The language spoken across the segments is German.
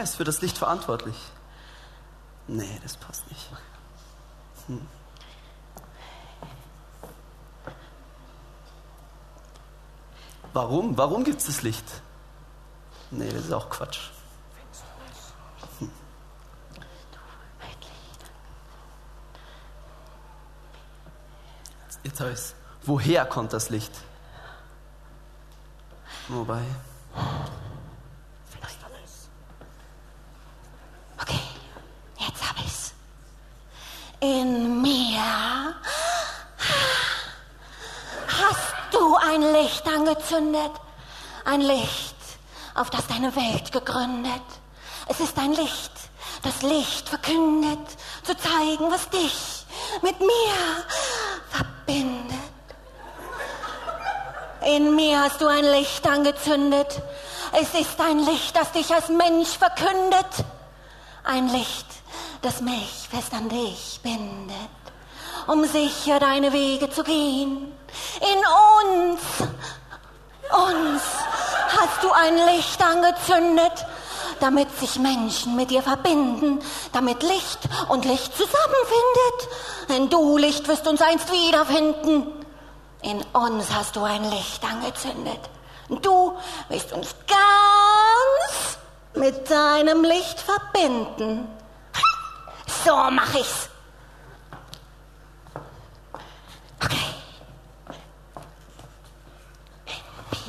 Wer ist für das Licht verantwortlich? Nee, das passt nicht. Hm. Warum? Warum gibt es das Licht? Nee, das ist auch Quatsch. Hm. Jetzt ich's. Woher kommt das Licht? Wobei. Okay, jetzt hab ich's. In mir hast du ein Angezündet. Ein Licht, auf das deine Welt gegründet. Es ist ein Licht, das Licht verkündet, zu zeigen, was dich mit mir verbindet. In mir hast du ein Licht angezündet. Es ist ein Licht, das dich als Mensch verkündet. Ein Licht, das mich fest an dich bindet, um sicher deine Wege zu gehen. In uns, uns hast du ein Licht angezündet, damit sich Menschen mit dir verbinden, damit Licht und Licht zusammenfindet. Denn du, Licht, wirst uns einst wiederfinden. In uns hast du ein Licht angezündet. Du wirst uns ganz mit deinem Licht verbinden. So mach ich's.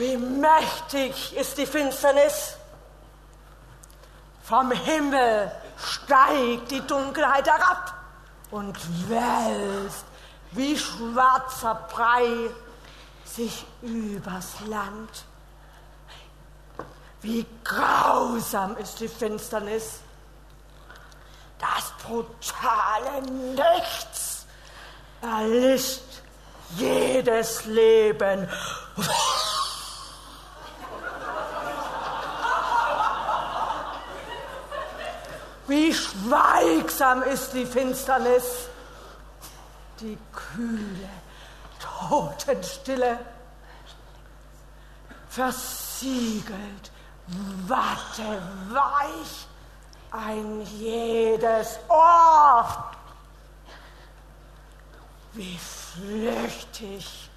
Wie mächtig ist die Finsternis. Vom Himmel steigt die Dunkelheit herab und wälzt wie schwarzer Brei sich übers Land. Wie grausam ist die Finsternis. Das brutale Nichts erlischt jedes Leben. Wie schweigsam ist die Finsternis, die kühle Totenstille, versiegelt, watteweich, ein jedes Ohr. Wie flüchtig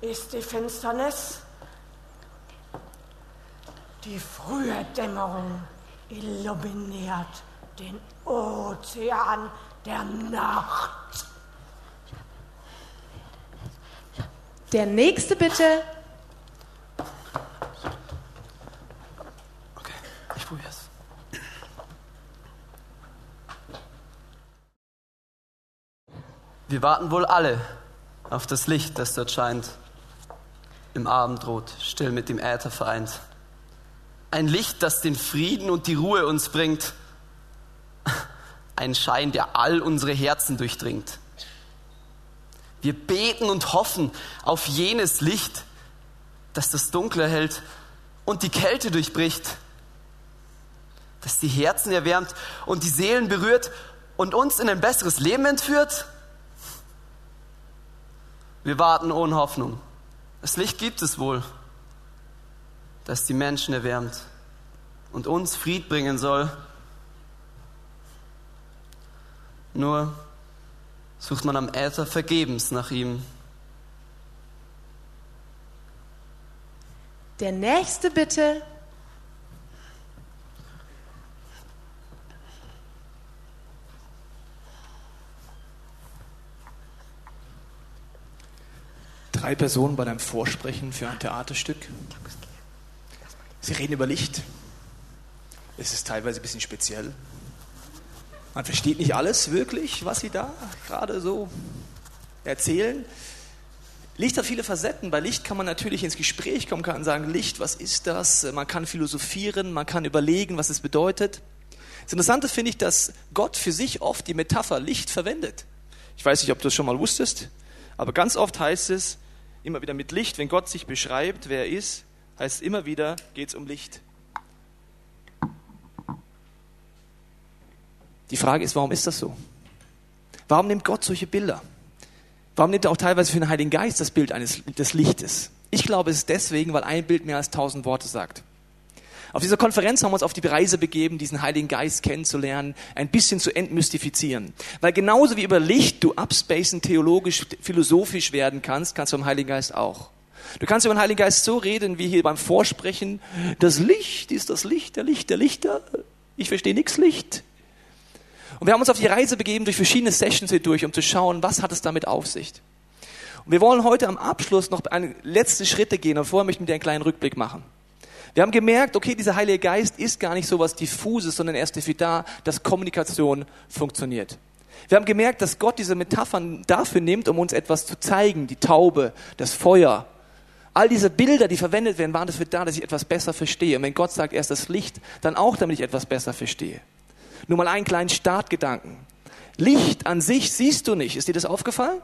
ist die Finsternis, die frühe Dämmerung illuminiert den Ozean der Nacht. Der nächste bitte. Okay, ich probier's. Wir warten wohl alle auf das Licht, das dort scheint, im Abendrot, still mit dem Äther vereint. Ein Licht, das den Frieden und die Ruhe uns bringt. Ein Schein, der all unsere Herzen durchdringt. Wir beten und hoffen auf jenes Licht, das das Dunkle hält und die Kälte durchbricht, das die Herzen erwärmt und die Seelen berührt und uns in ein besseres Leben entführt. Wir warten ohne Hoffnung. Das Licht gibt es wohl, das die Menschen erwärmt und uns Fried bringen soll. Nur sucht man am Äther vergebens nach ihm. Der nächste bitte. Drei Personen bei deinem Vorsprechen für ein Theaterstück. Sie reden über Licht. Es ist teilweise ein bisschen speziell. Man versteht nicht alles wirklich, was sie da gerade so erzählen. Licht hat viele Facetten. Bei Licht kann man natürlich ins Gespräch kommen, kann sagen, Licht, was ist das? Man kann philosophieren, man kann überlegen, was es bedeutet. Das Interessante finde ich, dass Gott für sich oft die Metapher Licht verwendet. Ich weiß nicht, ob du das schon mal wusstest, aber ganz oft heißt es immer wieder mit Licht, wenn Gott sich beschreibt, wer er ist, heißt es immer wieder, geht es um Licht. Die Frage ist, warum ist das so? Warum nimmt Gott solche Bilder? Warum nimmt er auch teilweise für den Heiligen Geist das Bild eines, des Lichtes? Ich glaube, es ist deswegen, weil ein Bild mehr als tausend Worte sagt. Auf dieser Konferenz haben wir uns auf die Reise begeben, diesen Heiligen Geist kennenzulernen, ein bisschen zu entmystifizieren. Weil genauso wie über Licht du abspacen, theologisch, philosophisch werden kannst, kannst du beim Heiligen Geist auch. Du kannst über den Heiligen Geist so reden, wie hier beim Vorsprechen. Das Licht ist das Licht, der Licht, der Lichter. Ich verstehe nichts Licht. Und wir haben uns auf die Reise begeben durch verschiedene Sessions hier durch, um zu schauen, was hat es damit auf sich. Und wir wollen heute am Abschluss noch letzte Schritte gehen und vorher möchte ich mit dir einen kleinen Rückblick machen. Wir haben gemerkt, okay, dieser Heilige Geist ist gar nicht so was Diffuses, sondern er ist dafür da, dass Kommunikation funktioniert. Wir haben gemerkt, dass Gott diese Metaphern dafür nimmt, um uns etwas zu zeigen. Die Taube, das Feuer. All diese Bilder, die verwendet werden, waren dafür da, dass ich etwas besser verstehe. Und wenn Gott sagt, er ist das Licht, dann auch, damit ich etwas besser verstehe. Nur mal einen kleinen Startgedanken. Licht an sich siehst du nicht. Ist dir das aufgefallen?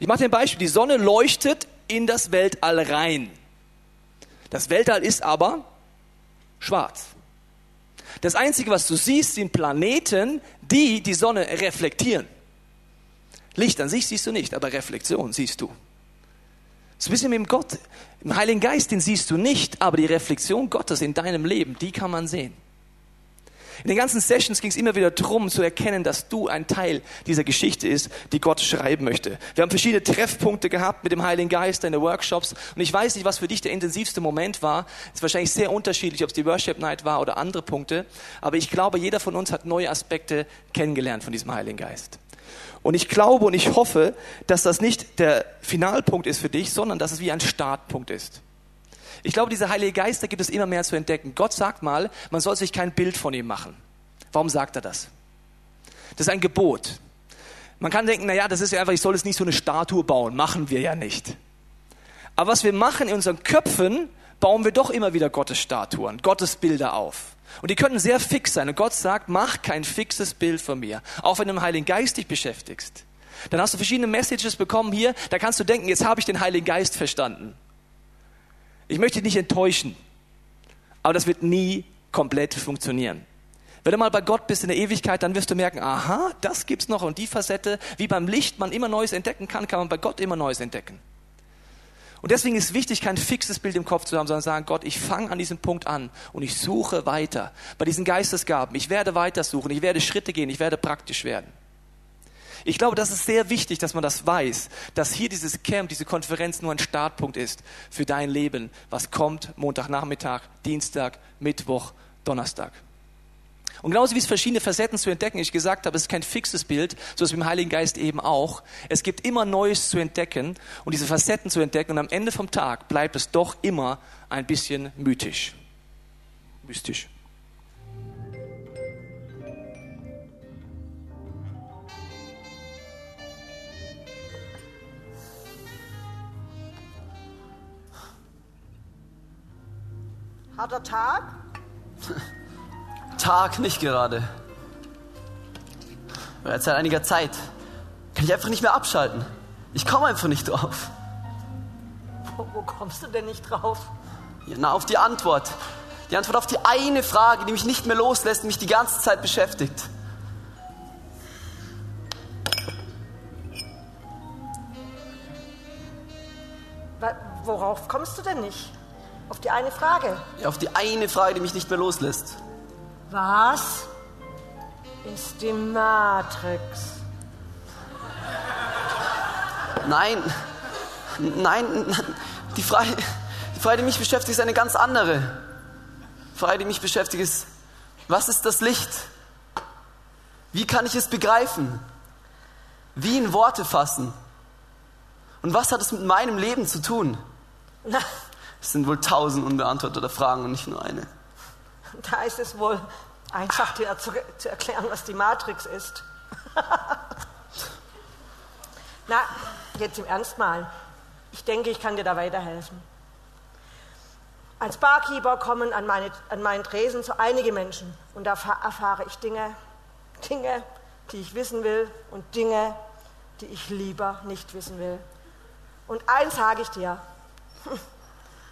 Ich mache dir ein Beispiel. Die Sonne leuchtet in das Weltall rein. Das Weltall ist aber schwarz. Das Einzige, was du siehst, sind Planeten, die die Sonne reflektieren. Licht an sich siehst du nicht, aber Reflexion siehst du. So ein bisschen mit dem Gott, im Heiligen Geist, den siehst du nicht, aber die Reflexion Gottes in deinem Leben, die kann man sehen. In den ganzen Sessions ging es immer wieder darum, zu erkennen, dass du ein Teil dieser Geschichte ist, die Gott schreiben möchte. Wir haben verschiedene Treffpunkte gehabt mit dem Heiligen Geist, deine Workshops. Und ich weiß nicht, was für dich der intensivste Moment war. Es ist wahrscheinlich sehr unterschiedlich, ob es die Worship Night war oder andere Punkte. Aber ich glaube, jeder von uns hat neue Aspekte kennengelernt von diesem Heiligen Geist. Und ich glaube und ich hoffe, dass das nicht der Finalpunkt ist für dich, sondern dass es wie ein Startpunkt ist. Ich glaube, diese Heilige Geist, da gibt es immer mehr zu entdecken. Gott sagt mal, man soll sich kein Bild von ihm machen. Warum sagt er das? Das ist ein Gebot. Man kann denken, naja, das ist ja einfach, ich soll jetzt nicht so eine Statue bauen. Machen wir ja nicht. Aber was wir machen in unseren Köpfen, bauen wir doch immer wieder Gottes Statuen, Gottes Bilder auf. Und die können sehr fix sein. Und Gott sagt, mach kein fixes Bild von mir. Auch wenn du im Heiligen Geist dich beschäftigst. Dann hast du verschiedene Messages bekommen hier, da kannst du denken, jetzt habe ich den Heiligen Geist verstanden. Ich möchte dich nicht enttäuschen, aber das wird nie komplett funktionieren. Wenn du mal bei Gott bist in der Ewigkeit, dann wirst du merken, aha, das gibt's noch und die Facette, wie beim Licht man immer Neues entdecken kann, kann man bei Gott immer Neues entdecken. Und deswegen ist wichtig, kein fixes Bild im Kopf zu haben, sondern sagen, Gott, ich fange an diesem Punkt an und ich suche weiter. Bei diesen Geistesgaben, ich werde weiter suchen, ich werde Schritte gehen, ich werde praktisch werden. Ich glaube, das ist sehr wichtig, dass man das weiß, dass hier dieses Camp, diese Konferenz nur ein Startpunkt ist für dein Leben, was kommt Montagnachmittag, Dienstag, Mittwoch, Donnerstag. Und genauso wie es verschiedene Facetten zu entdecken, ich gesagt habe, es ist kein fixes Bild, so ist es mit dem Heiligen Geist eben auch. Es gibt immer Neues zu entdecken und diese Facetten zu entdecken und am Ende vom Tag bleibt es doch immer ein bisschen mythisch. Mystisch. Harter Tag? Tag nicht gerade. Bereits seit einiger Zeit kann ich einfach nicht mehr abschalten. Ich komme einfach nicht drauf. Wo, wo kommst du denn nicht drauf? Ja, na, auf die Antwort. Die Antwort auf die eine Frage, die mich nicht mehr loslässt, die mich die ganze Zeit beschäftigt. Worauf kommst du denn nicht? Auf die eine Frage. Ja, auf die eine Frage, die mich nicht mehr loslässt. Was? ist die Matrix. Nein, nein, die Frage, die Frage, die mich beschäftigt, ist eine ganz andere. Die Frage, die mich beschäftigt, ist, was ist das Licht? Wie kann ich es begreifen? Wie in Worte fassen? Und was hat es mit meinem Leben zu tun? Na, Es sind wohl tausend unbeantwortete Fragen und nicht nur eine. da ist es wohl einfach dir zu, zu erklären, was die Matrix ist. Na, jetzt im Ernst mal. Ich denke, ich kann dir da weiterhelfen. Als Barkeeper kommen an, meine, an meinen Tresen so einige Menschen und da erfa- erfahre ich Dinge, Dinge, die ich wissen will und Dinge, die ich lieber nicht wissen will. Und eins sage ich dir,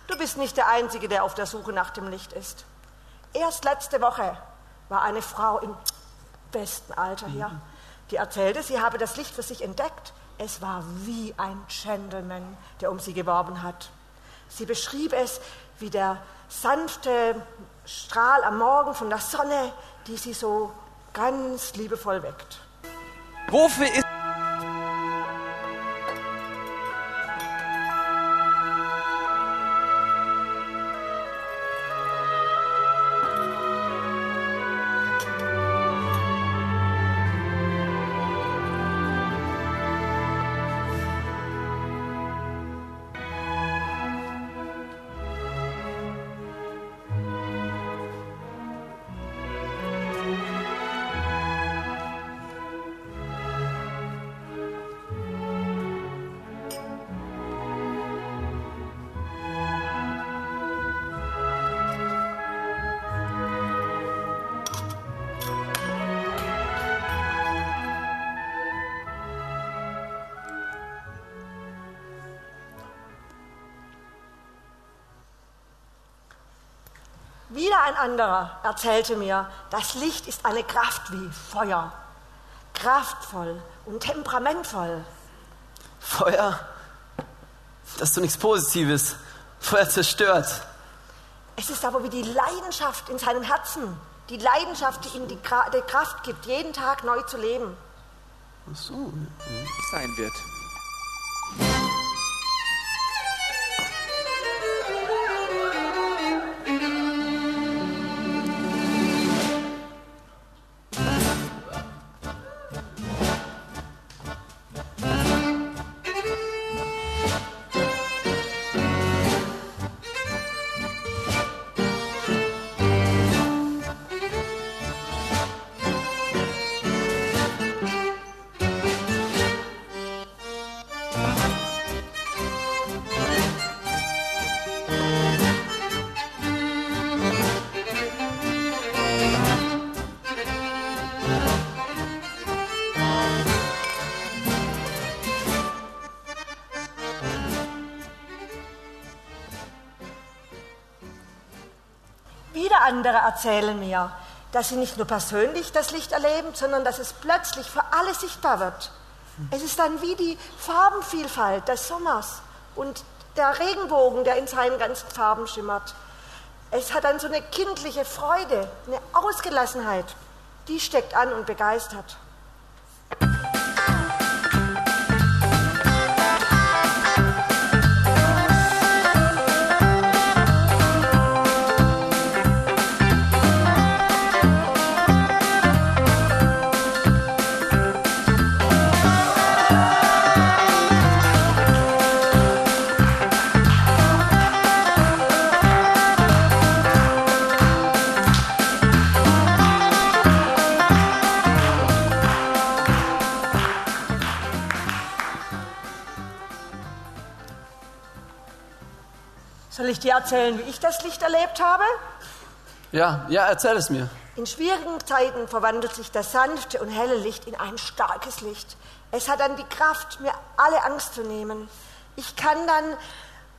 du bist nicht der Einzige, der auf der Suche nach dem Licht ist. Erst letzte Woche war eine Frau im besten Alter hier, die erzählte, sie habe das Licht für sich entdeckt. Es war wie ein Gentleman, der um sie geworben hat. Sie beschrieb es wie der sanfte Strahl am Morgen von der Sonne, die sie so ganz liebevoll weckt. Wofür ist Wieder ein anderer erzählte mir, das Licht ist eine Kraft wie Feuer, kraftvoll und temperamentvoll. Feuer, das ist doch nichts Positives. Feuer zerstört. Es ist aber wie die Leidenschaft in seinem Herzen, die Leidenschaft, die ihm die, Kra die Kraft gibt, jeden Tag neu zu leben. Ach so. sein wird. Andere erzählen mir, dass sie nicht nur persönlich das Licht erleben, sondern dass es plötzlich für alle sichtbar wird. Es ist dann wie die Farbenvielfalt des Sommers und der Regenbogen, der in seinen ganzen Farben schimmert. Es hat dann so eine kindliche Freude, eine Ausgelassenheit, die steckt an und begeistert. Soll ich dir erzählen, wie ich das Licht erlebt habe? Ja, ja, erzähl es mir. In schwierigen Zeiten verwandelt sich das sanfte und helle Licht in ein starkes Licht. Es hat dann die Kraft, mir alle Angst zu nehmen. Ich kann dann,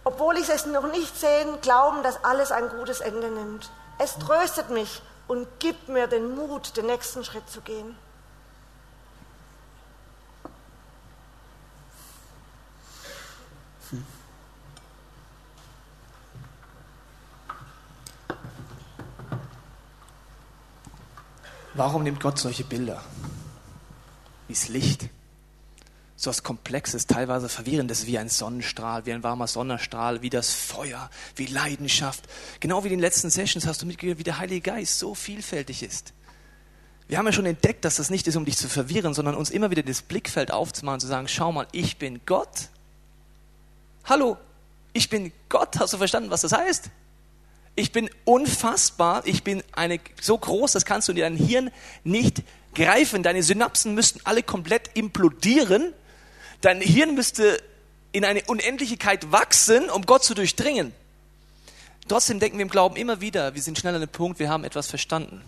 obwohl ich es noch nicht sehen, glauben, dass alles ein gutes Ende nimmt. Es tröstet mich und gibt mir den Mut, den nächsten Schritt zu gehen. Warum nimmt Gott solche Bilder? Wie das Licht. So was Komplexes, teilweise Verwirrendes, wie ein Sonnenstrahl, wie ein warmer Sonnenstrahl, wie das Feuer, wie Leidenschaft. Genau wie in den letzten Sessions hast du mitgehört, wie der Heilige Geist so vielfältig ist. Wir haben ja schon entdeckt, dass das nicht ist, um dich zu verwirren, sondern uns immer wieder das Blickfeld aufzumachen, zu sagen, schau mal, ich bin Gott. Hallo, ich bin Gott. Hast du verstanden, was das heißt? Ich bin unfassbar. Ich bin eine, so groß, das kannst du in deinem Hirn nicht greifen. Deine Synapsen müssten alle komplett implodieren. Dein Hirn müsste in eine Unendlichkeit wachsen, um Gott zu durchdringen. Trotzdem denken wir im Glauben immer wieder, wir sind schnell an dem Punkt, wir haben etwas verstanden.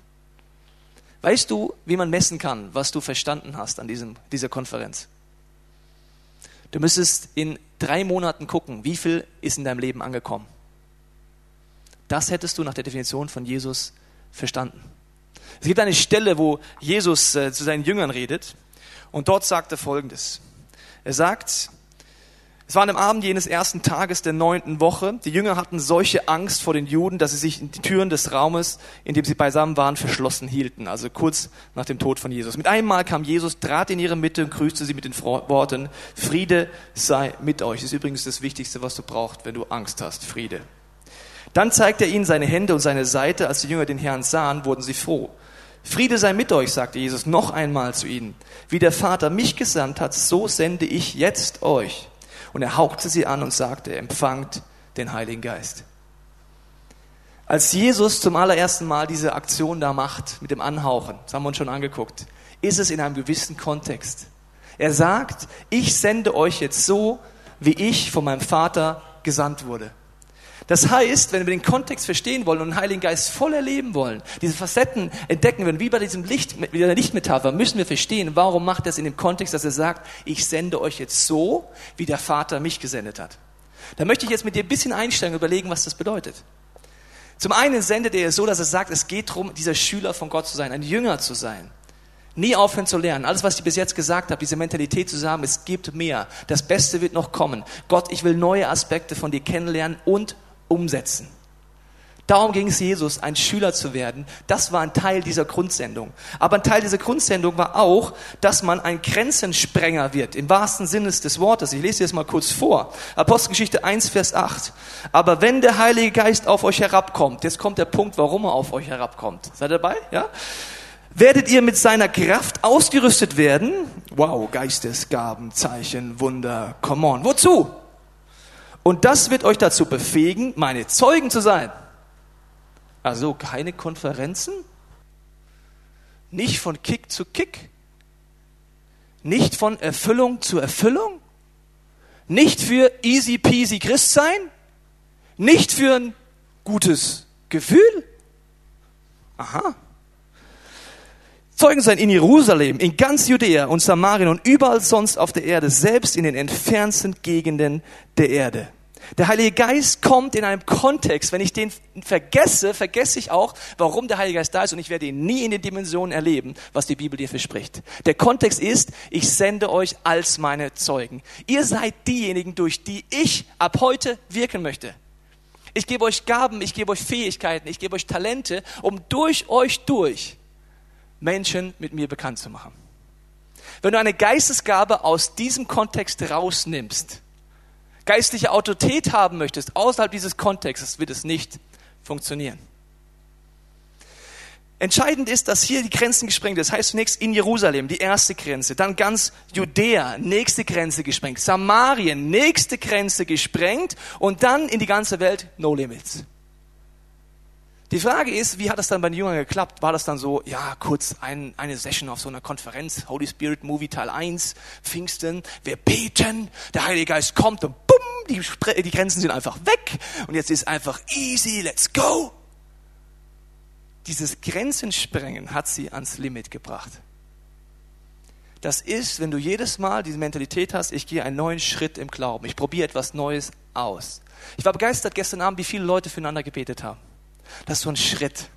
Weißt du, wie man messen kann, was du verstanden hast an diesem, dieser Konferenz? Du müsstest in drei Monaten gucken, wie viel ist in deinem Leben angekommen. Das hättest du nach der Definition von Jesus verstanden. Es gibt eine Stelle, wo Jesus äh, zu seinen Jüngern redet und dort sagt er Folgendes. Er sagt, es war an dem Abend jenes ersten Tages der neunten Woche. Die Jünger hatten solche Angst vor den Juden, dass sie sich in die Türen des Raumes, in dem sie beisammen waren, verschlossen hielten. Also kurz nach dem Tod von Jesus. Mit einem Mal kam Jesus, trat in ihre Mitte und grüßte sie mit den Worten, Friede sei mit euch. Das ist übrigens das Wichtigste, was du brauchst, wenn du Angst hast. Friede. Dann zeigte er ihnen seine Hände und seine Seite. Als die Jünger den Herrn sahen, wurden sie froh. Friede sei mit euch, sagte Jesus noch einmal zu ihnen. Wie der Vater mich gesandt hat, so sende ich jetzt euch. Und er hauchte sie an und sagte, empfangt den Heiligen Geist. Als Jesus zum allerersten Mal diese Aktion da macht, mit dem Anhauchen, das haben wir uns schon angeguckt, ist es in einem gewissen Kontext. Er sagt, ich sende euch jetzt so, wie ich von meinem Vater gesandt wurde. Das heißt, wenn wir den Kontext verstehen wollen und den Heiligen Geist voll erleben wollen, diese Facetten entdecken wollen, wie bei diesem Licht, mit der Lichtmetapher, müssen wir verstehen, warum macht er es in dem Kontext, dass er sagt, ich sende euch jetzt so, wie der Vater mich gesendet hat. Da möchte ich jetzt mit dir ein bisschen einsteigen und überlegen, was das bedeutet. Zum einen sendet er es so, dass er sagt, es geht darum, dieser Schüler von Gott zu sein, ein Jünger zu sein. Nie aufhören zu lernen. Alles, was ich bis jetzt gesagt habe, diese Mentalität zu sagen, es gibt mehr. Das Beste wird noch kommen. Gott, ich will neue Aspekte von dir kennenlernen und umsetzen. Darum ging es Jesus, ein Schüler zu werden. Das war ein Teil dieser Grundsendung. Aber ein Teil dieser Grundsendung war auch, dass man ein Grenzensprenger wird, im wahrsten Sinne des Wortes. Ich lese dir das mal kurz vor. Apostelgeschichte 1, Vers 8. Aber wenn der Heilige Geist auf euch herabkommt, jetzt kommt der Punkt, warum er auf euch herabkommt. Seid ihr dabei? Ja? Werdet ihr mit seiner Kraft ausgerüstet werden? Wow, Geistesgaben, Zeichen, Wunder, come on. Wozu? Und das wird euch dazu befähigen, meine Zeugen zu sein. Also keine Konferenzen, nicht von Kick zu Kick, nicht von Erfüllung zu Erfüllung, nicht für easy peasy Christ sein, nicht für ein gutes Gefühl. Aha. Zeugen sein in Jerusalem, in ganz Judäa und Samarien und überall sonst auf der Erde, selbst in den entfernten Gegenden der Erde. Der Heilige Geist kommt in einem Kontext. Wenn ich den vergesse, vergesse ich auch, warum der Heilige Geist da ist und ich werde ihn nie in den Dimensionen erleben, was die Bibel dir verspricht. Der Kontext ist, ich sende euch als meine Zeugen. Ihr seid diejenigen, durch die ich ab heute wirken möchte. Ich gebe euch Gaben, ich gebe euch Fähigkeiten, ich gebe euch Talente, um durch euch durch Menschen mit mir bekannt zu machen. Wenn du eine Geistesgabe aus diesem Kontext rausnimmst, geistliche Autorität haben möchtest, außerhalb dieses Kontextes, wird es nicht funktionieren. Entscheidend ist, dass hier die Grenzen gesprengt sind. Das heißt zunächst in Jerusalem, die erste Grenze, dann ganz Judäa, nächste Grenze gesprengt, Samarien, nächste Grenze gesprengt und dann in die ganze Welt, no limits. Die Frage ist, wie hat das dann bei den Jüngern geklappt? War das dann so, ja, kurz ein, eine Session auf so einer Konferenz, Holy Spirit Movie Teil 1, Pfingsten, wir beten, der Heilige Geist kommt und bumm, die, die Grenzen sind einfach weg und jetzt ist einfach easy, let's go. Dieses Grenzensprengen hat sie ans Limit gebracht. Das ist, wenn du jedes Mal diese Mentalität hast, ich gehe einen neuen Schritt im Glauben, ich probiere etwas Neues aus. Ich war begeistert gestern Abend, wie viele Leute füreinander gebetet haben. Das ist so ein Schritt.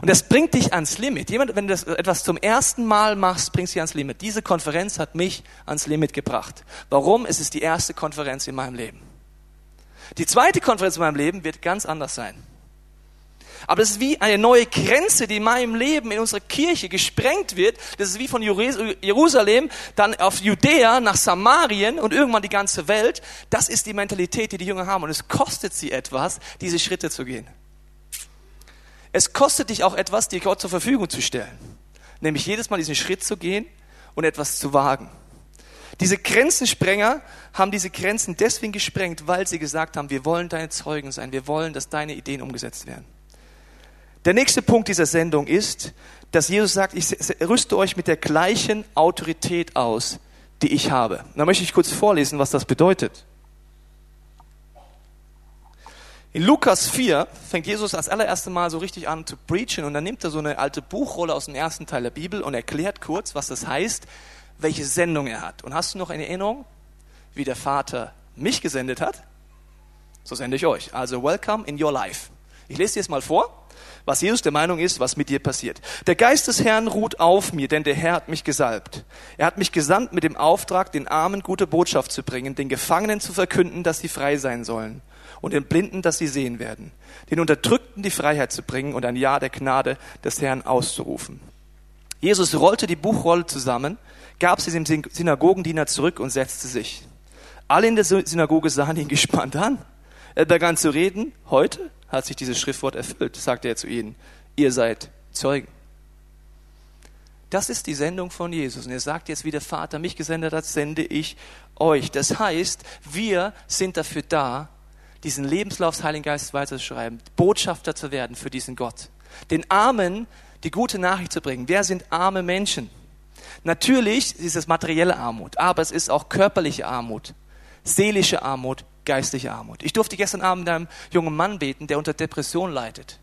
Und das bringt dich ans Limit. Jemand, wenn du das etwas zum ersten Mal machst, bringst du dich ans Limit. Diese Konferenz hat mich ans Limit gebracht. Warum? Es ist die erste Konferenz in meinem Leben. Die zweite Konferenz in meinem Leben wird ganz anders sein. Aber das ist wie eine neue Grenze, die in meinem Leben, in unserer Kirche gesprengt wird. Das ist wie von Jerusalem dann auf Judäa nach Samarien und irgendwann die ganze Welt. Das ist die Mentalität, die die Jünger haben. Und es kostet sie etwas, diese Schritte zu gehen. Es kostet dich auch etwas, dir Gott zur Verfügung zu stellen. Nämlich jedes Mal diesen Schritt zu gehen und etwas zu wagen. Diese Grenzensprenger haben diese Grenzen deswegen gesprengt, weil sie gesagt haben, wir wollen deine Zeugen sein, wir wollen, dass deine Ideen umgesetzt werden. Der nächste Punkt dieser Sendung ist, dass Jesus sagt, ich rüste euch mit der gleichen Autorität aus, die ich habe. Da möchte ich kurz vorlesen, was das bedeutet. In Lukas 4 fängt Jesus das allererste Mal so richtig an zu preachen und dann nimmt er so eine alte Buchrolle aus dem ersten Teil der Bibel und erklärt kurz, was das heißt, welche Sendung er hat. Und hast du noch eine Erinnerung, wie der Vater mich gesendet hat? So sende ich euch. Also welcome in your life. Ich lese dir jetzt mal vor, was Jesus der Meinung ist, was mit dir passiert. Der Geist des Herrn ruht auf mir, denn der Herr hat mich gesalbt. Er hat mich gesandt mit dem Auftrag, den Armen gute Botschaft zu bringen, den Gefangenen zu verkünden, dass sie frei sein sollen und den Blinden, dass sie sehen werden, den Unterdrückten die Freiheit zu bringen und ein Ja der Gnade des Herrn auszurufen. Jesus rollte die Buchrolle zusammen, gab sie dem Synagogendiener zurück und setzte sich. Alle in der Synagoge sahen ihn gespannt an. Er begann zu reden. Heute hat sich dieses Schriftwort erfüllt, sagte er zu ihnen. Ihr seid Zeugen. Das ist die Sendung von Jesus. Und er sagt jetzt, wie der Vater mich gesendet hat, sende ich euch. Das heißt, wir sind dafür da, diesen Lebenslauf des Heiligen Geistes weiterzuschreiben, Botschafter zu werden für diesen Gott. Den Armen die gute Nachricht zu bringen. Wer sind arme Menschen? Natürlich ist es materielle Armut, aber es ist auch körperliche Armut, seelische Armut, geistliche Armut. Ich durfte gestern Abend einem jungen Mann beten, der unter Depression leidet.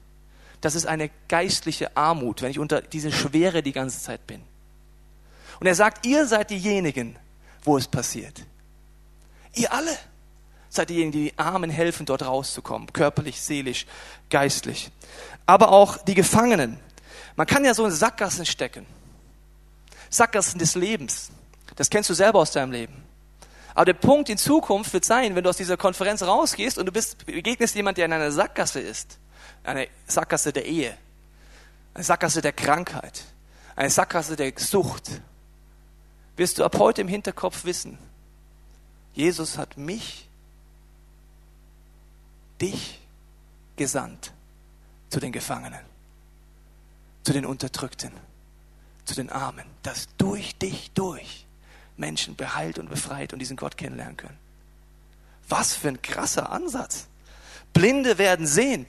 Das ist eine geistliche Armut, wenn ich unter diese Schwere die ganze Zeit bin. Und er sagt, ihr seid diejenigen, wo es passiert. Ihr alle seid diejenigen, die, Armen helfen, dort rauszukommen, körperlich, seelisch, geistlich. Aber auch die Gefangenen. Man kann ja so in Sackgassen stecken. Sackgassen des Lebens. Das kennst du selber aus deinem Leben. Aber der Punkt in Zukunft wird sein, wenn du aus dieser Konferenz rausgehst und du bist, begegnest jemand, der in einer Sackgasse ist. Eine Sackgasse der Ehe. Eine Sackgasse der Krankheit. Eine Sackgasse der Sucht. Wirst du ab heute im Hinterkopf wissen, Jesus hat mich, dich gesandt zu den Gefangenen, zu den Unterdrückten, zu den Armen, dass durch dich durch Menschen beheilt und befreit und diesen Gott kennenlernen können. Was für ein krasser Ansatz. Blinde werden sehen.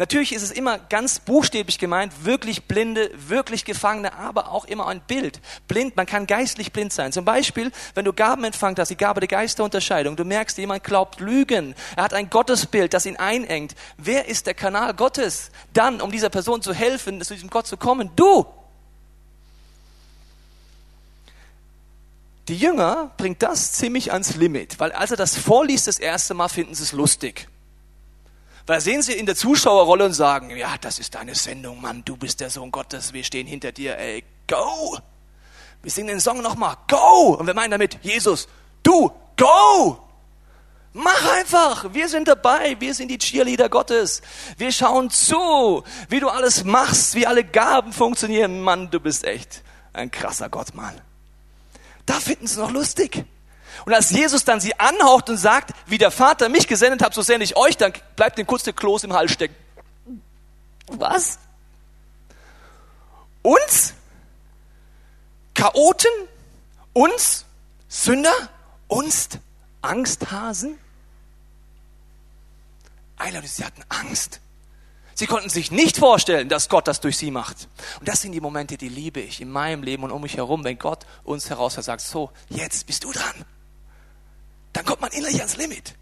Natürlich ist es immer ganz buchstäblich gemeint, wirklich Blinde, wirklich Gefangene, aber auch immer ein Bild. Blind, man kann geistlich blind sein. Zum Beispiel, wenn du Gaben empfangen hast, die Gabe der Geisterunterscheidung, du merkst, jemand glaubt Lügen, er hat ein Gottesbild, das ihn einengt. Wer ist der Kanal Gottes? Dann, um dieser Person zu helfen, zu diesem Gott zu kommen, du. Die Jünger bringt das ziemlich ans Limit, weil als er das vorliest das erste Mal, finden sie es lustig. Weil sehen sie in der Zuschauerrolle und sagen, ja, das ist deine Sendung, Mann, du bist der Sohn Gottes, wir stehen hinter dir, ey, go! Wir singen den Song nochmal, go! Und wir meinen damit, Jesus, du, go! Mach einfach, wir sind dabei, wir sind die Cheerleader Gottes. Wir schauen zu, wie du alles machst, wie alle Gaben funktionieren. Mann, du bist echt ein krasser Gott, Mann. Da finden sie noch lustig. Und als Jesus dann sie anhaucht und sagt, wie der Vater mich gesendet hat, so sende ich euch, dann bleibt dem kurz der Kloß im Hals stecken. Was? Uns? Chaoten? Uns? Sünder? Uns? Angsthasen? Eiler, sie hatten Angst. Sie konnten sich nicht vorstellen, dass Gott das durch sie macht. Und das sind die Momente, die liebe ich in meinem Leben und um mich herum, wenn Gott uns heraus sagt, so, jetzt bist du dran. Dann kommt man innerlich ans Limit.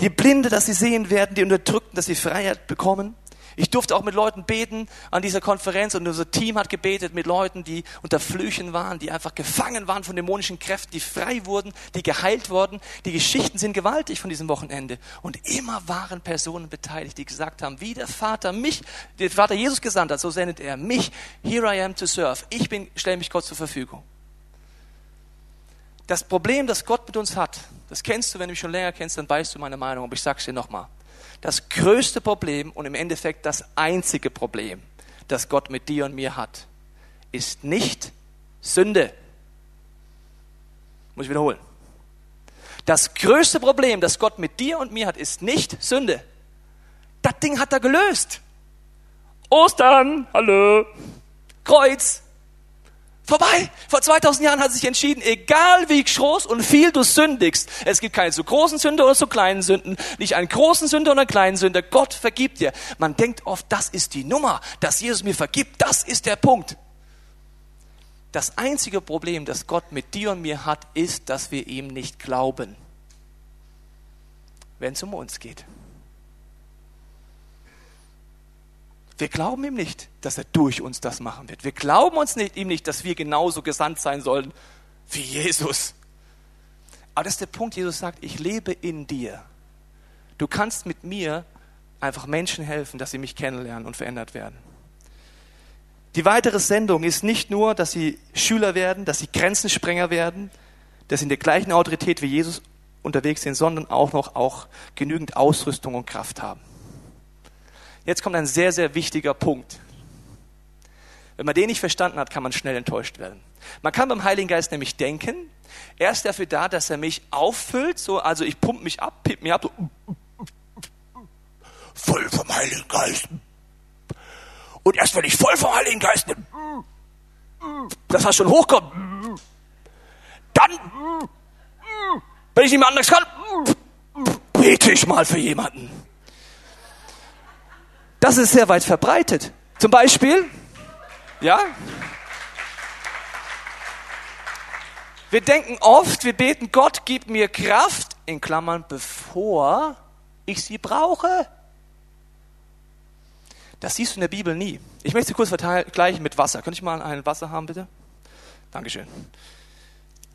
Die Blinde, dass sie sehen werden, die Unterdrückten, dass sie Freiheit bekommen. Ich durfte auch mit Leuten beten an dieser Konferenz und unser Team hat gebetet mit Leuten, die unter Flüchen waren, die einfach gefangen waren von dämonischen Kräften, die frei wurden, die geheilt wurden. Die Geschichten sind gewaltig von diesem Wochenende. Und immer waren Personen beteiligt, die gesagt haben, wie der Vater mich, der Vater Jesus gesandt hat, so sendet er mich. Here I am to serve. Ich bin, stelle mich Gott zur Verfügung. Das Problem, das Gott mit uns hat, das kennst du, wenn du mich schon länger kennst, dann weißt du meine Meinung, aber ich sag's dir nochmal. Das größte Problem und im Endeffekt das einzige Problem, das Gott mit dir und mir hat, ist nicht Sünde. Muss ich wiederholen. Das größte Problem, das Gott mit dir und mir hat, ist nicht Sünde. Das Ding hat er gelöst. Ostern, hallo, Kreuz, vorbei. Vor 2000 Jahren hat sich entschieden, egal wie groß und viel du sündigst, es gibt keine zu großen Sünder oder zu kleinen Sünden, nicht einen großen Sünder oder einen kleinen Sünder, Gott vergibt dir. Man denkt oft, das ist die Nummer, dass Jesus mir vergibt, das ist der Punkt. Das einzige Problem, das Gott mit dir und mir hat, ist, dass wir ihm nicht glauben, wenn es um uns geht. Wir glauben ihm nicht, dass er durch uns das machen wird. Wir glauben uns nicht, ihm nicht, dass wir genauso gesandt sein sollen wie Jesus. Aber das ist der Punkt, Jesus sagt, ich lebe in dir. Du kannst mit mir einfach Menschen helfen, dass sie mich kennenlernen und verändert werden. Die weitere Sendung ist nicht nur, dass sie Schüler werden, dass sie Grenzensprenger werden, dass sie in der gleichen Autorität wie Jesus unterwegs sind, sondern auch noch auch genügend Ausrüstung und Kraft haben. Jetzt kommt ein sehr, sehr wichtiger Punkt. Wenn man den nicht verstanden hat, kann man schnell enttäuscht werden. Man kann beim Heiligen Geist nämlich denken, er ist dafür da, dass er mich auffüllt, so, also ich pumpe mich ab, pipp mich ab, so, voll vom Heiligen Geist. Und erst wenn ich voll vom Heiligen Geist bin, dass das schon hochkommt, dann, wenn ich nicht mehr anders kann, bete ich mal für jemanden. Das ist sehr weit verbreitet. Zum Beispiel, ja, wir denken oft, wir beten, Gott gib mir Kraft, in Klammern, bevor ich sie brauche. Das siehst du in der Bibel nie. Ich möchte sie kurz vergleichen mit Wasser. Könnte ich mal ein Wasser haben, bitte? Dankeschön.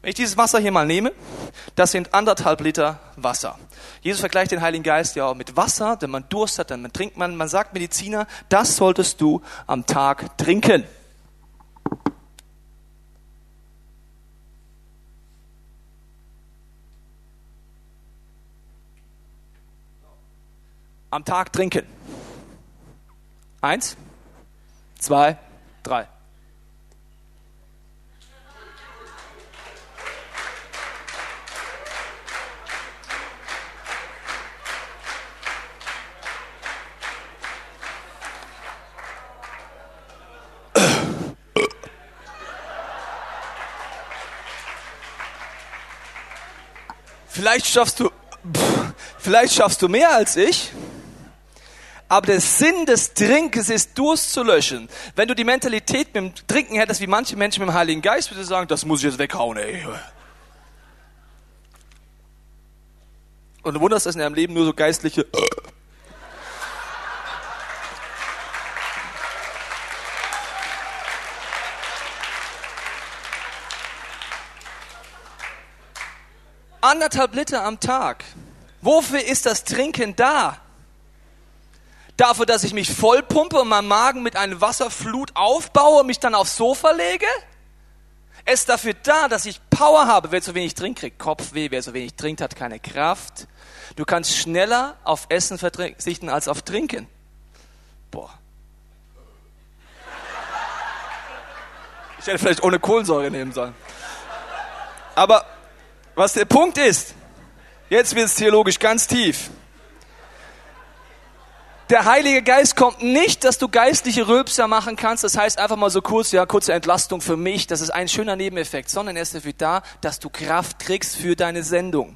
Wenn ich dieses Wasser hier mal nehme, das sind anderthalb Liter Wasser. Jesus vergleicht den Heiligen Geist ja auch mit Wasser, denn man Durst hat, dann trinkt man. Man sagt Mediziner, das solltest du am Tag trinken. Am Tag trinken. Eins, zwei, drei. Vielleicht schaffst du, vielleicht schaffst du mehr als ich. Aber der Sinn des Trinkens ist, Durst zu löschen. Wenn du die Mentalität mit dem Trinken hättest, wie manche Menschen mit dem Heiligen Geist, würde sagen, das muss ich jetzt weghauen, ey. Und du wunderst, dass in deinem Leben nur so geistliche anderthalb Liter am Tag. Wofür ist das Trinken da? Dafür, dass ich mich vollpumpe und meinen Magen mit einer Wasserflut aufbaue und mich dann aufs Sofa lege? Es ist dafür da, dass ich Power habe. Wer zu wenig trinkt, kriegt Kopfweh. Wer zu wenig trinkt, hat keine Kraft. Du kannst schneller auf Essen verzichten als auf Trinken. Boah. Ich hätte vielleicht ohne Kohlensäure nehmen sollen. Aber was der Punkt ist, jetzt wird es theologisch ganz tief. Der Heilige Geist kommt nicht, dass du geistliche Rülpser machen kannst. Das heißt einfach mal so kurz, ja, kurze Entlastung für mich. Das ist ein schöner Nebeneffekt, sondern er ist dafür da, dass du Kraft kriegst für deine Sendung.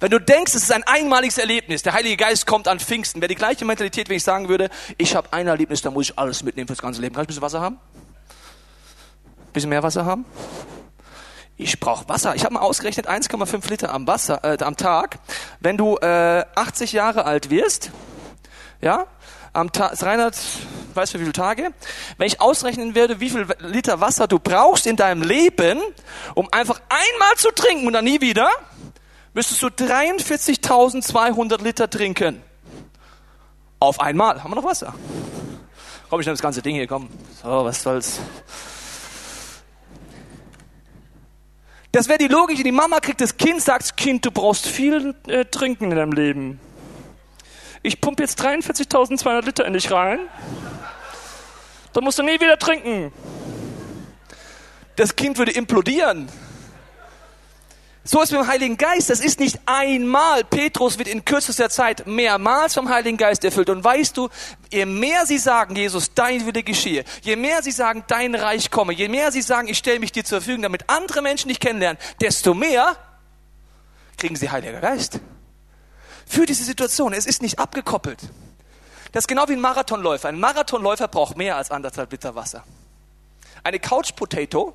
Wenn du denkst, es ist ein einmaliges Erlebnis, der Heilige Geist kommt an Pfingsten, wäre die gleiche Mentalität, wenn ich sagen würde, ich habe ein Erlebnis, da muss ich alles mitnehmen fürs ganze Leben. Kann ich ein bisschen Wasser haben? Ein bisschen mehr Wasser haben? Ich brauche Wasser. Ich habe mal ausgerechnet 1,5 Liter am, Wasser, äh, am Tag. Wenn du äh, 80 Jahre alt wirst, ja, am Tag, 300, weißt du wie viele Tage? Wenn ich ausrechnen würde, wie viel Liter Wasser du brauchst in deinem Leben, um einfach einmal zu trinken und dann nie wieder, müsstest du 43.200 Liter trinken. Auf einmal. Haben wir noch Wasser? Komm, ich nehme das ganze Ding hier, komm. So, was soll's. Das wäre die Logik, die Mama kriegt das Kind, sagt, Kind, du brauchst viel äh, trinken in deinem Leben. ich pumpe jetzt 43.200 Liter in dich rein. Dann musst du nie wieder trinken. Das Kind würde implodieren. So ist mit dem Heiligen Geist. Das ist nicht einmal. Petrus wird in kürzester Zeit mehrmals vom Heiligen Geist erfüllt. Und weißt du, je mehr sie sagen, Jesus, dein Wille geschehe, je mehr sie sagen, dein Reich komme, je mehr sie sagen, ich stelle mich dir zur Verfügung, damit andere Menschen dich kennenlernen, desto mehr kriegen sie Heiliger Geist. Für diese Situation. Es ist nicht abgekoppelt. Das ist genau wie ein Marathonläufer. Ein Marathonläufer braucht mehr als anderthalb Liter Wasser. Eine Couch Potato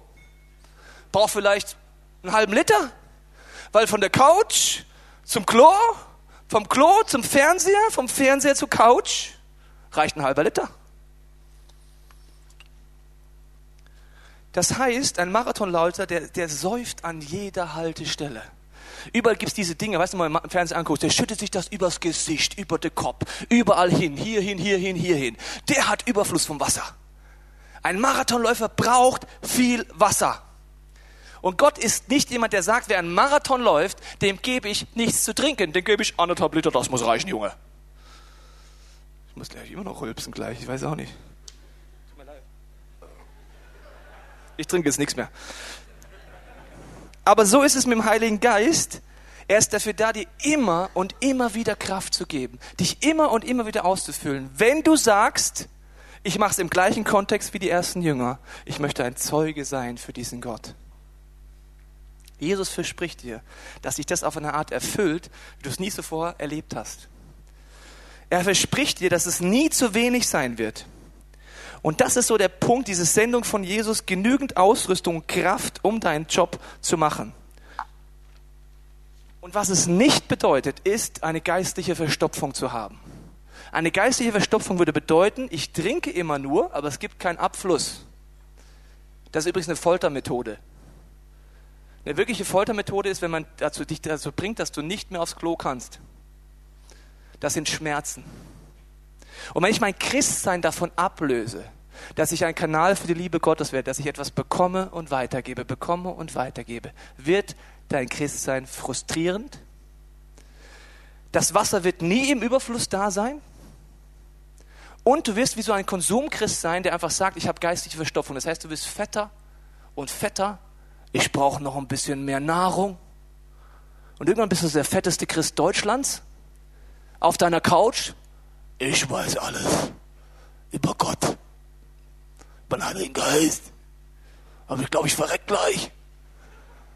braucht vielleicht einen halben Liter. Weil von der Couch zum Klo, vom Klo zum Fernseher, vom Fernseher zur Couch reicht ein halber Liter. Das heißt, ein Marathonläufer, der, der säuft an jeder Haltestelle. Überall gibt es diese Dinge, weißt du, mal im Fernsehen anguckst, der schüttet sich das übers Gesicht, über den Kopf, überall hin, hier hin, hier hin, hier hin. Der hat Überfluss vom Wasser. Ein Marathonläufer braucht viel Wasser. Und Gott ist nicht jemand, der sagt, wer einen Marathon läuft, dem gebe ich nichts zu trinken. Dem gebe ich anderthalb Liter, das muss reichen, Junge. Ich muss gleich immer noch rülpsen gleich, ich weiß auch nicht. Ich trinke jetzt nichts mehr. Aber so ist es mit dem Heiligen Geist. Er ist dafür da, dir immer und immer wieder Kraft zu geben, dich immer und immer wieder auszufüllen. Wenn du sagst, ich mache es im gleichen Kontext wie die ersten Jünger, ich möchte ein Zeuge sein für diesen Gott. Jesus verspricht dir, dass sich das auf eine Art erfüllt, wie du es nie zuvor erlebt hast. Er verspricht dir, dass es nie zu wenig sein wird. Und das ist so der Punkt, diese Sendung von Jesus, genügend Ausrüstung, Kraft, um deinen Job zu machen. Und was es nicht bedeutet, ist, eine geistliche Verstopfung zu haben. Eine geistliche Verstopfung würde bedeuten, ich trinke immer nur, aber es gibt keinen Abfluss. Das ist übrigens eine Foltermethode. Eine wirkliche Foltermethode ist, wenn man dazu, dich dazu bringt, dass du nicht mehr aufs Klo kannst. Das sind Schmerzen. Und wenn ich mein Christsein davon ablöse, dass ich ein Kanal für die Liebe Gottes werde, dass ich etwas bekomme und weitergebe, bekomme und weitergebe, wird dein Christsein frustrierend. Das Wasser wird nie im Überfluss da sein. Und du wirst wie so ein Konsumchrist sein, der einfach sagt, ich habe geistige Verstopfung. Das heißt, du wirst fetter und fetter ich brauche noch ein bisschen mehr Nahrung. Und irgendwann bist du der fetteste Christ Deutschlands auf deiner Couch. Ich weiß alles über Gott, über den Heiligen Geist. Aber ich glaube, ich verreck gleich,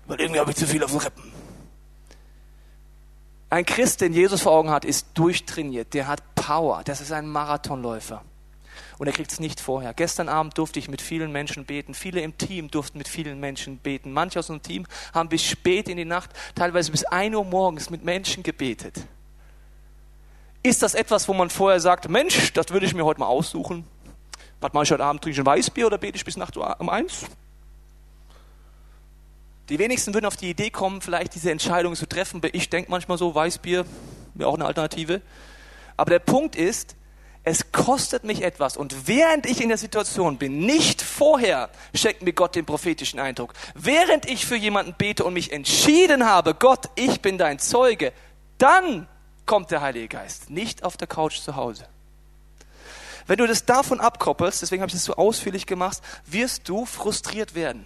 weil irgendwie habe ich zu viel auf den Rippen. Ein Christ, den Jesus vor Augen hat, ist durchtrainiert. Der hat Power. Das ist ein Marathonläufer und er kriegt es nicht vorher. Gestern Abend durfte ich mit vielen Menschen beten. Viele im Team durften mit vielen Menschen beten. Manche aus dem Team haben bis spät in die Nacht, teilweise bis 1 Uhr morgens mit Menschen gebetet. Ist das etwas, wo man vorher sagt, Mensch, das würde ich mir heute mal aussuchen? Was mache ich heute Abend? Trinke ich ein Weißbier oder bete ich bis Nacht um eins? Die wenigsten würden auf die Idee kommen, vielleicht diese Entscheidung zu treffen. Ich denke manchmal so, Weißbier wäre auch eine Alternative. Aber der Punkt ist, es kostet mich etwas. Und während ich in der Situation bin, nicht vorher schenkt mir Gott den prophetischen Eindruck. Während ich für jemanden bete und mich entschieden habe, Gott, ich bin dein Zeuge, dann kommt der Heilige Geist, nicht auf der Couch zu Hause. Wenn du das davon abkoppelst, deswegen habe ich das so ausführlich gemacht, wirst du frustriert werden.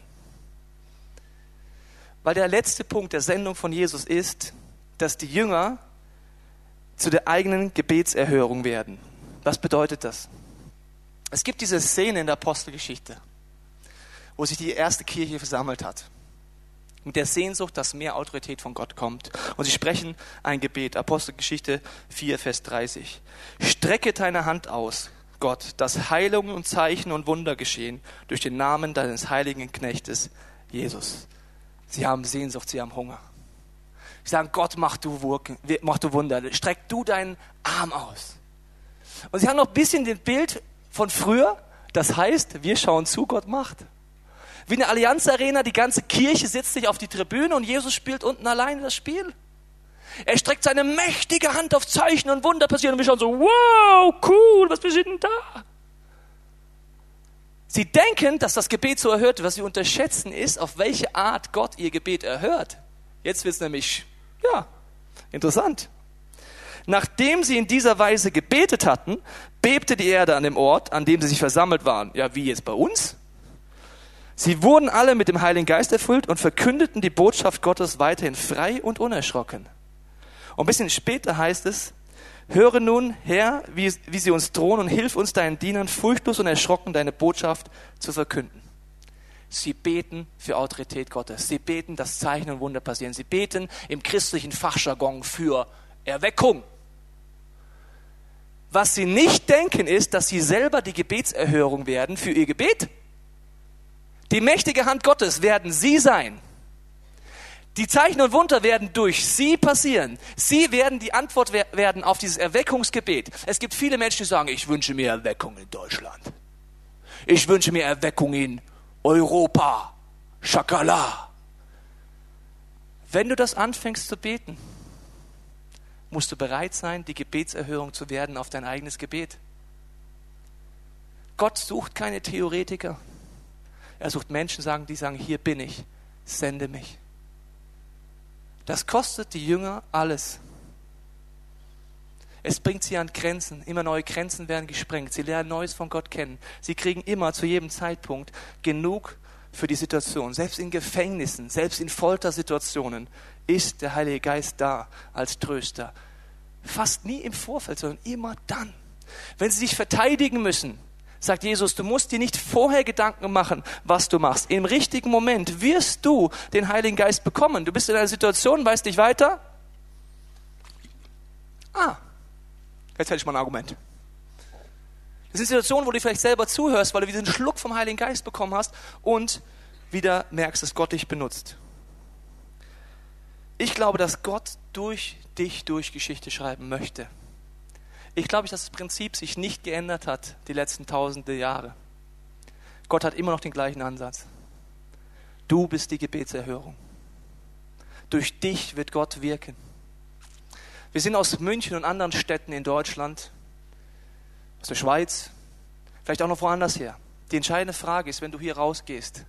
Weil der letzte Punkt der Sendung von Jesus ist, dass die Jünger zu der eigenen Gebetserhörung werden. Was bedeutet das? Es gibt diese Szene in der Apostelgeschichte, wo sich die erste Kirche versammelt hat. Mit der Sehnsucht, dass mehr Autorität von Gott kommt. Und sie sprechen ein Gebet. Apostelgeschichte 4, Vers 30. Strecke deine Hand aus, Gott, dass Heilungen und Zeichen und Wunder geschehen durch den Namen deines heiligen Knechtes Jesus. Sie haben Sehnsucht, sie haben Hunger. Sie sagen, Gott, mach du, Wunder. Streck du deinen Arm aus. Und sie haben noch ein bisschen das Bild von früher. Das heißt, wir schauen zu, Gott macht. Wie eine Allianz Arena, die ganze Kirche setzt sich auf die Tribüne und Jesus spielt unten alleine das Spiel. Er streckt seine mächtige Hand auf Zeichen und Wunder passieren und wir schauen so, wow, cool, was passiert denn da? Sie denken, dass das Gebet so erhört wird. Was sie unterschätzen ist, auf welche Art Gott ihr Gebet erhört. Jetzt wird es nämlich, ja, interessant. Nachdem sie in dieser Weise gebetet hatten, bebte die Erde an dem Ort, an dem sie sich versammelt waren. Ja, wie jetzt bei uns? Sie wurden alle mit dem Heiligen Geist erfüllt und verkündeten die Botschaft Gottes weiterhin frei und unerschrocken. Und ein bisschen später heißt es, höre nun, Herr, wie, wie sie uns drohen und hilf uns deinen Dienern furchtlos und erschrocken deine Botschaft zu verkünden. Sie beten für Autorität Gottes. Sie beten, dass Zeichen und Wunder passieren. Sie beten im christlichen Fachjargon für Erweckung. Was sie nicht denken, ist, dass sie selber die Gebetserhörung werden für ihr Gebet. Die mächtige Hand Gottes werden sie sein. Die Zeichen und Wunder werden durch sie passieren. Sie werden die Antwort werden auf dieses Erweckungsgebet. Es gibt viele Menschen, die sagen, ich wünsche mir Erweckung in Deutschland. Ich wünsche mir Erweckung in Europa. Schakala. Wenn du das anfängst zu beten, musst du bereit sein, die Gebetserhörung zu werden auf dein eigenes Gebet. Gott sucht keine Theoretiker. Er sucht Menschen, die sagen, hier bin ich, sende mich. Das kostet die Jünger alles. Es bringt sie an Grenzen. Immer neue Grenzen werden gesprengt. Sie lernen Neues von Gott kennen. Sie kriegen immer zu jedem Zeitpunkt genug für die Situation. Selbst in Gefängnissen, selbst in Foltersituationen ist der Heilige Geist da als Tröster. Fast nie im Vorfeld, sondern immer dann. Wenn sie sich verteidigen müssen, sagt Jesus, du musst dir nicht vorher Gedanken machen, was du machst. Im richtigen Moment wirst du den Heiligen Geist bekommen. Du bist in einer Situation, weißt nicht weiter. Ah, jetzt hätte ich mal ein Argument. Das sind Situationen, wo du vielleicht selber zuhörst, weil du wieder einen Schluck vom Heiligen Geist bekommen hast und wieder merkst, dass Gott dich benutzt. Ich glaube, dass Gott durch dich durch Geschichte schreiben möchte. Ich glaube, dass das Prinzip sich nicht geändert hat die letzten tausende Jahre. Gott hat immer noch den gleichen Ansatz. Du bist die Gebetserhörung. Durch dich wird Gott wirken. Wir sind aus München und anderen Städten in Deutschland, aus der Schweiz, vielleicht auch noch woanders her. Die entscheidende Frage ist, wenn du hier rausgehst,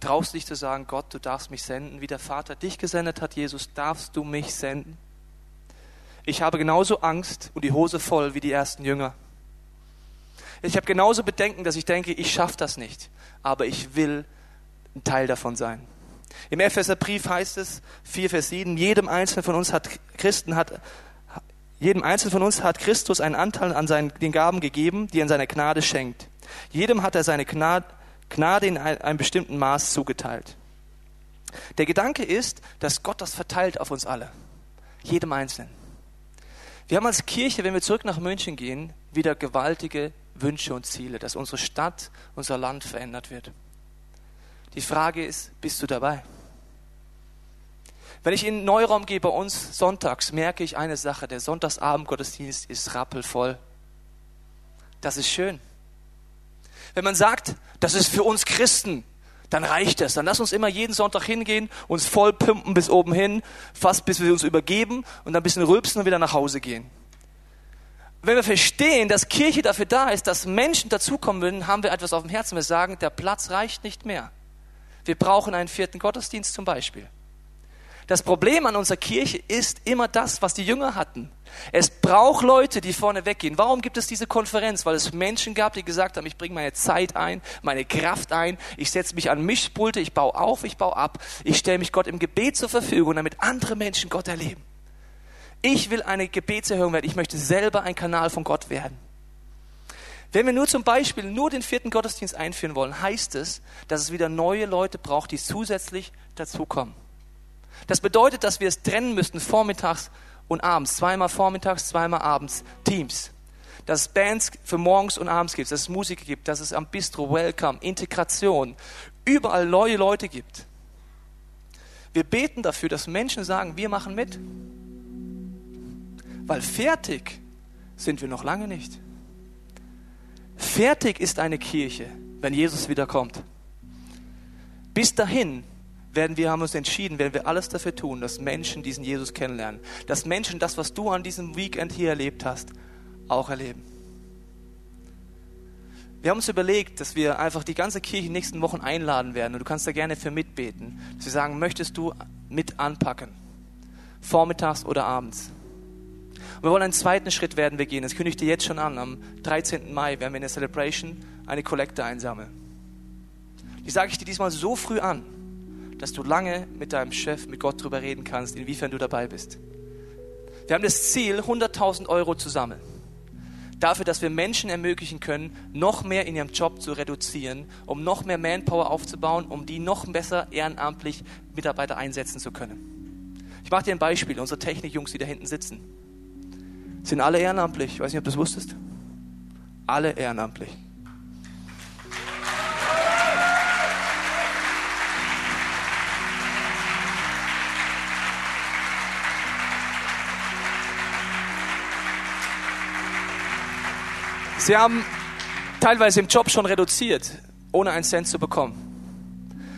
traust du dich zu sagen, Gott, du darfst mich senden, wie der Vater dich gesendet hat, Jesus, darfst du mich senden? Ich habe genauso Angst und die Hose voll wie die ersten Jünger. Ich habe genauso Bedenken, dass ich denke, ich schaffe das nicht, aber ich will ein Teil davon sein. Im Epheserbrief heißt es 4 Vers 7, jedem einzelnen von uns hat Christen hat jedem einzelnen von uns hat Christus einen Anteil an seinen, den Gaben gegeben, die er in seiner Gnade schenkt. Jedem hat er seine Gnade, Gnade in einem bestimmten Maß zugeteilt. Der Gedanke ist, dass Gott das verteilt auf uns alle. Jedem Einzelnen. Wir haben als Kirche, wenn wir zurück nach München gehen, wieder gewaltige Wünsche und Ziele, dass unsere Stadt, unser Land verändert wird. Die Frage ist, bist du dabei? Wenn ich in Neuraum gehe bei uns sonntags, merke ich eine Sache, der Sonntagsabend-Gottesdienst ist rappelvoll. Das ist schön. Wenn man sagt, das ist für uns Christen, dann reicht es. Dann lass uns immer jeden Sonntag hingehen, uns voll pumpen bis oben hin, fast bis wir uns übergeben und dann ein bisschen rülpsen und wieder nach Hause gehen. Wenn wir verstehen, dass Kirche dafür da ist, dass Menschen dazukommen würden, haben wir etwas auf dem Herzen. Wir sagen, der Platz reicht nicht mehr. Wir brauchen einen vierten Gottesdienst zum Beispiel. Das Problem an unserer Kirche ist immer das, was die Jünger hatten. Es braucht Leute, die vorne weggehen. Warum gibt es diese Konferenz? Weil es Menschen gab, die gesagt haben, ich bringe meine Zeit ein, meine Kraft ein, ich setze mich an Mischpulte, ich baue auf, ich baue ab, ich stelle mich Gott im Gebet zur Verfügung, damit andere Menschen Gott erleben. Ich will eine Gebetserhörung werden, ich möchte selber ein Kanal von Gott werden. Wenn wir nur zum Beispiel nur den vierten Gottesdienst einführen wollen, heißt es, dass es wieder neue Leute braucht, die zusätzlich dazukommen. Das bedeutet, dass wir es trennen müssten vormittags und abends. Zweimal vormittags, zweimal abends Teams. Dass es Bands für morgens und abends gibt, dass es Musik gibt, dass es am Bistro Welcome, Integration, überall neue Leute gibt. Wir beten dafür, dass Menschen sagen, wir machen mit. Weil fertig sind wir noch lange nicht. Fertig ist eine Kirche, wenn Jesus wiederkommt. Bis dahin werden wir, haben uns entschieden, werden wir alles dafür tun, dass Menschen diesen Jesus kennenlernen. Dass Menschen das, was du an diesem Weekend hier erlebt hast, auch erleben. Wir haben uns überlegt, dass wir einfach die ganze Kirche in den nächsten Wochen einladen werden. Und du kannst da gerne für mitbeten. Dass wir sagen, möchtest du mit anpacken? Vormittags oder abends? Und wir wollen einen zweiten Schritt werden wir gehen. Das kündige ich dir jetzt schon an. Am 13. Mai werden wir in der Celebration eine Kollekte einsammeln. Die sage ich dir diesmal so früh an, dass du lange mit deinem Chef, mit Gott darüber reden kannst, inwiefern du dabei bist. Wir haben das Ziel, 100.000 Euro zu sammeln. Dafür, dass wir Menschen ermöglichen können, noch mehr in ihrem Job zu reduzieren, um noch mehr Manpower aufzubauen, um die noch besser ehrenamtlich Mitarbeiter einsetzen zu können. Ich mache dir ein Beispiel. Unsere Technikjungs, die da hinten sitzen, sind alle ehrenamtlich. Ich weiß nicht, ob du das wusstest. Alle ehrenamtlich. Sie haben teilweise im Job schon reduziert, ohne einen Cent zu bekommen.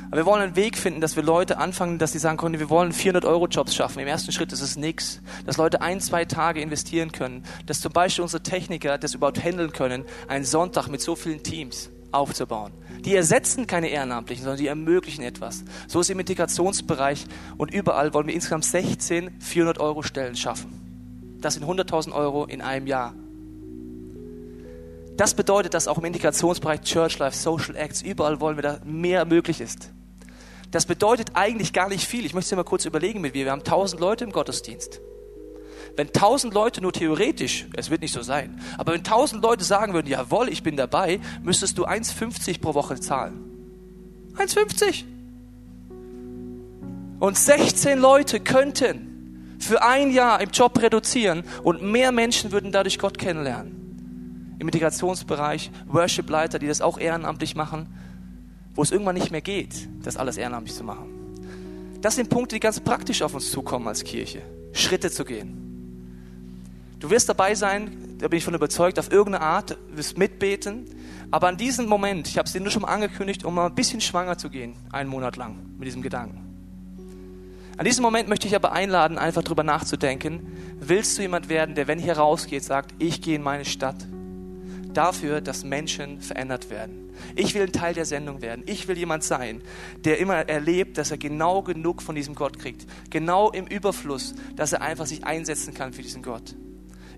Aber wir wollen einen Weg finden, dass wir Leute anfangen, dass sie sagen können, wir wollen 400 Euro Jobs schaffen. Im ersten Schritt ist es nichts. Dass Leute ein, zwei Tage investieren können. Dass zum Beispiel unsere Techniker das überhaupt handeln können, einen Sonntag mit so vielen Teams aufzubauen. Die ersetzen keine Ehrenamtlichen, sondern die ermöglichen etwas. So ist im Integrationsbereich und überall wollen wir insgesamt 16 400 Euro Stellen schaffen. Das sind 100.000 Euro in einem Jahr. Das bedeutet, dass auch im Integrationsbereich Church Life, Social Acts, überall wollen wir, da mehr möglich ist. Das bedeutet eigentlich gar nicht viel. Ich möchte es mal kurz überlegen mit mir. Wir haben 1000 Leute im Gottesdienst. Wenn 1000 Leute nur theoretisch, es wird nicht so sein, aber wenn 1000 Leute sagen würden, jawohl, ich bin dabei, müsstest du 1,50 pro Woche zahlen. 1,50. Und 16 Leute könnten für ein Jahr im Job reduzieren und mehr Menschen würden dadurch Gott kennenlernen im Integrationsbereich, Worship-Leiter, die das auch ehrenamtlich machen, wo es irgendwann nicht mehr geht, das alles ehrenamtlich zu machen. Das sind Punkte, die ganz praktisch auf uns zukommen als Kirche. Schritte zu gehen. Du wirst dabei sein, da bin ich von überzeugt, auf irgendeine Art, wirst mitbeten. Aber an diesem Moment, ich habe es dir nur schon mal angekündigt, um mal ein bisschen schwanger zu gehen, einen Monat lang mit diesem Gedanken. An diesem Moment möchte ich aber einladen, einfach darüber nachzudenken, willst du jemand werden, der, wenn hier rausgeht, sagt, ich gehe in meine Stadt, dafür, dass Menschen verändert werden. Ich will ein Teil der Sendung werden. Ich will jemand sein, der immer erlebt, dass er genau genug von diesem Gott kriegt. Genau im Überfluss, dass er einfach sich einsetzen kann für diesen Gott.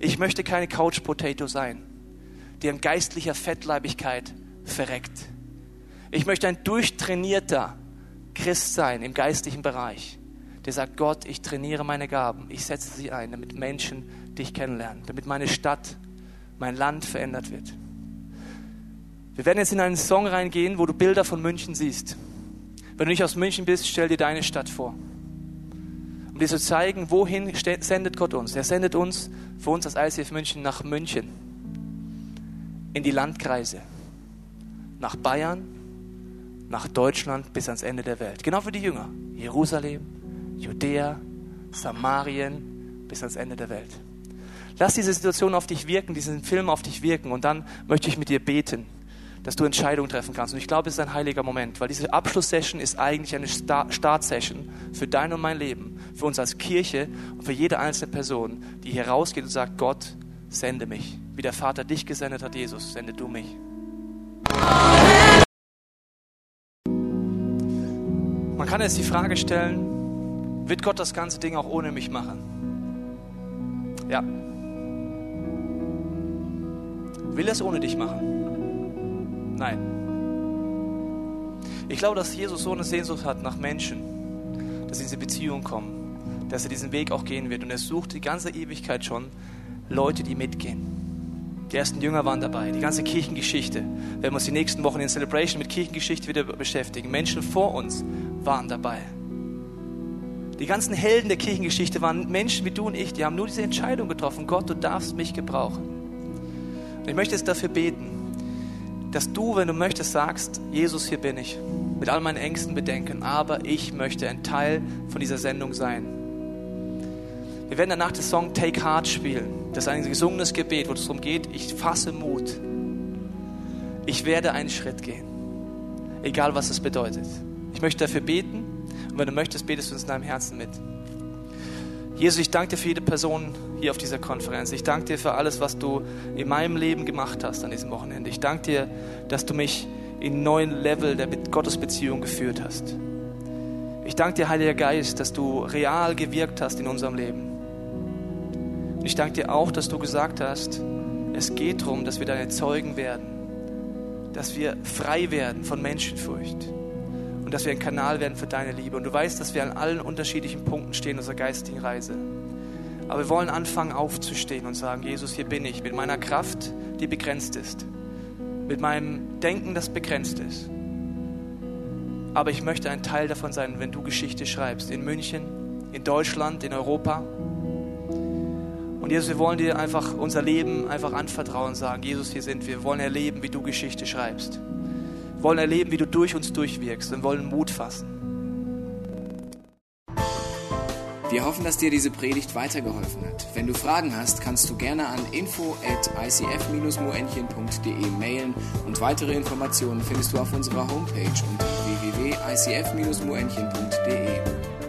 Ich möchte keine Couch Potato sein, der in geistlicher Fettleibigkeit verreckt. Ich möchte ein durchtrainierter Christ sein im geistlichen Bereich, der sagt, Gott, ich trainiere meine Gaben, ich setze sie ein, damit Menschen dich kennenlernen, damit meine Stadt mein Land verändert wird. Wir werden jetzt in einen Song reingehen, wo du Bilder von München siehst. Wenn du nicht aus München bist, stell dir deine Stadt vor. Um dir zu zeigen, wohin sendet Gott uns. Er sendet uns für uns als ICF München nach München, in die Landkreise, nach Bayern, nach Deutschland bis ans Ende der Welt. Genau für die Jünger. Jerusalem, Judäa, Samarien bis ans Ende der Welt. Lass diese Situation auf dich wirken, diesen Film auf dich wirken und dann möchte ich mit dir beten, dass du Entscheidungen treffen kannst. Und ich glaube, es ist ein heiliger Moment, weil diese Abschlusssession ist eigentlich eine Startsession für dein und mein Leben, für uns als Kirche und für jede einzelne Person, die hier rausgeht und sagt, Gott, sende mich. Wie der Vater dich gesendet hat, Jesus, sende du mich. Man kann jetzt die Frage stellen, wird Gott das ganze Ding auch ohne mich machen? Ja, Will er es ohne dich machen? Nein. Ich glaube, dass Jesus so eine Sehnsucht hat nach Menschen, dass sie in diese Beziehung kommen, dass er diesen Weg auch gehen wird. Und er sucht die ganze Ewigkeit schon Leute, die mitgehen. Die ersten Jünger waren dabei, die ganze Kirchengeschichte. Wenn wir uns die nächsten Wochen in Celebration mit Kirchengeschichte wieder beschäftigen. Menschen vor uns waren dabei. Die ganzen Helden der Kirchengeschichte waren Menschen wie du und ich, die haben nur diese Entscheidung getroffen, Gott, du darfst mich gebrauchen. Ich möchte jetzt dafür beten, dass du, wenn du möchtest, sagst, Jesus, hier bin ich, mit all meinen Ängsten bedenken, aber ich möchte ein Teil von dieser Sendung sein. Wir werden danach das Song Take Heart spielen. Das ist ein gesungenes Gebet, wo es darum geht, ich fasse Mut. Ich werde einen Schritt gehen, egal was es bedeutet. Ich möchte dafür beten und wenn du möchtest, betest du uns in deinem Herzen mit. Jesus, ich danke dir für jede Person hier auf dieser Konferenz. Ich danke dir für alles, was du in meinem Leben gemacht hast an diesem Wochenende. Ich danke dir, dass du mich in neuen Level der Gottesbeziehung geführt hast. Ich danke dir, Heiliger Geist, dass du real gewirkt hast in unserem Leben. Ich danke dir auch, dass du gesagt hast, es geht darum, dass wir deine Zeugen werden, dass wir frei werden von Menschenfurcht dass wir ein Kanal werden für deine Liebe. Und du weißt, dass wir an allen unterschiedlichen Punkten stehen unserer geistigen Reise. Aber wir wollen anfangen aufzustehen und sagen, Jesus, hier bin ich mit meiner Kraft, die begrenzt ist, mit meinem Denken, das begrenzt ist. Aber ich möchte ein Teil davon sein, wenn du Geschichte schreibst, in München, in Deutschland, in Europa. Und Jesus, wir wollen dir einfach unser Leben einfach anvertrauen sagen, Jesus, hier sind wir, wir wollen erleben, wie du Geschichte schreibst. Wir wollen erleben, wie du durch uns durchwirkst und wollen Mut fassen. Wir hoffen, dass dir diese Predigt weitergeholfen hat. Wenn du Fragen hast, kannst du gerne an info at icf-moenchen.de mailen und weitere Informationen findest du auf unserer Homepage unter www.icf-moenchen.de.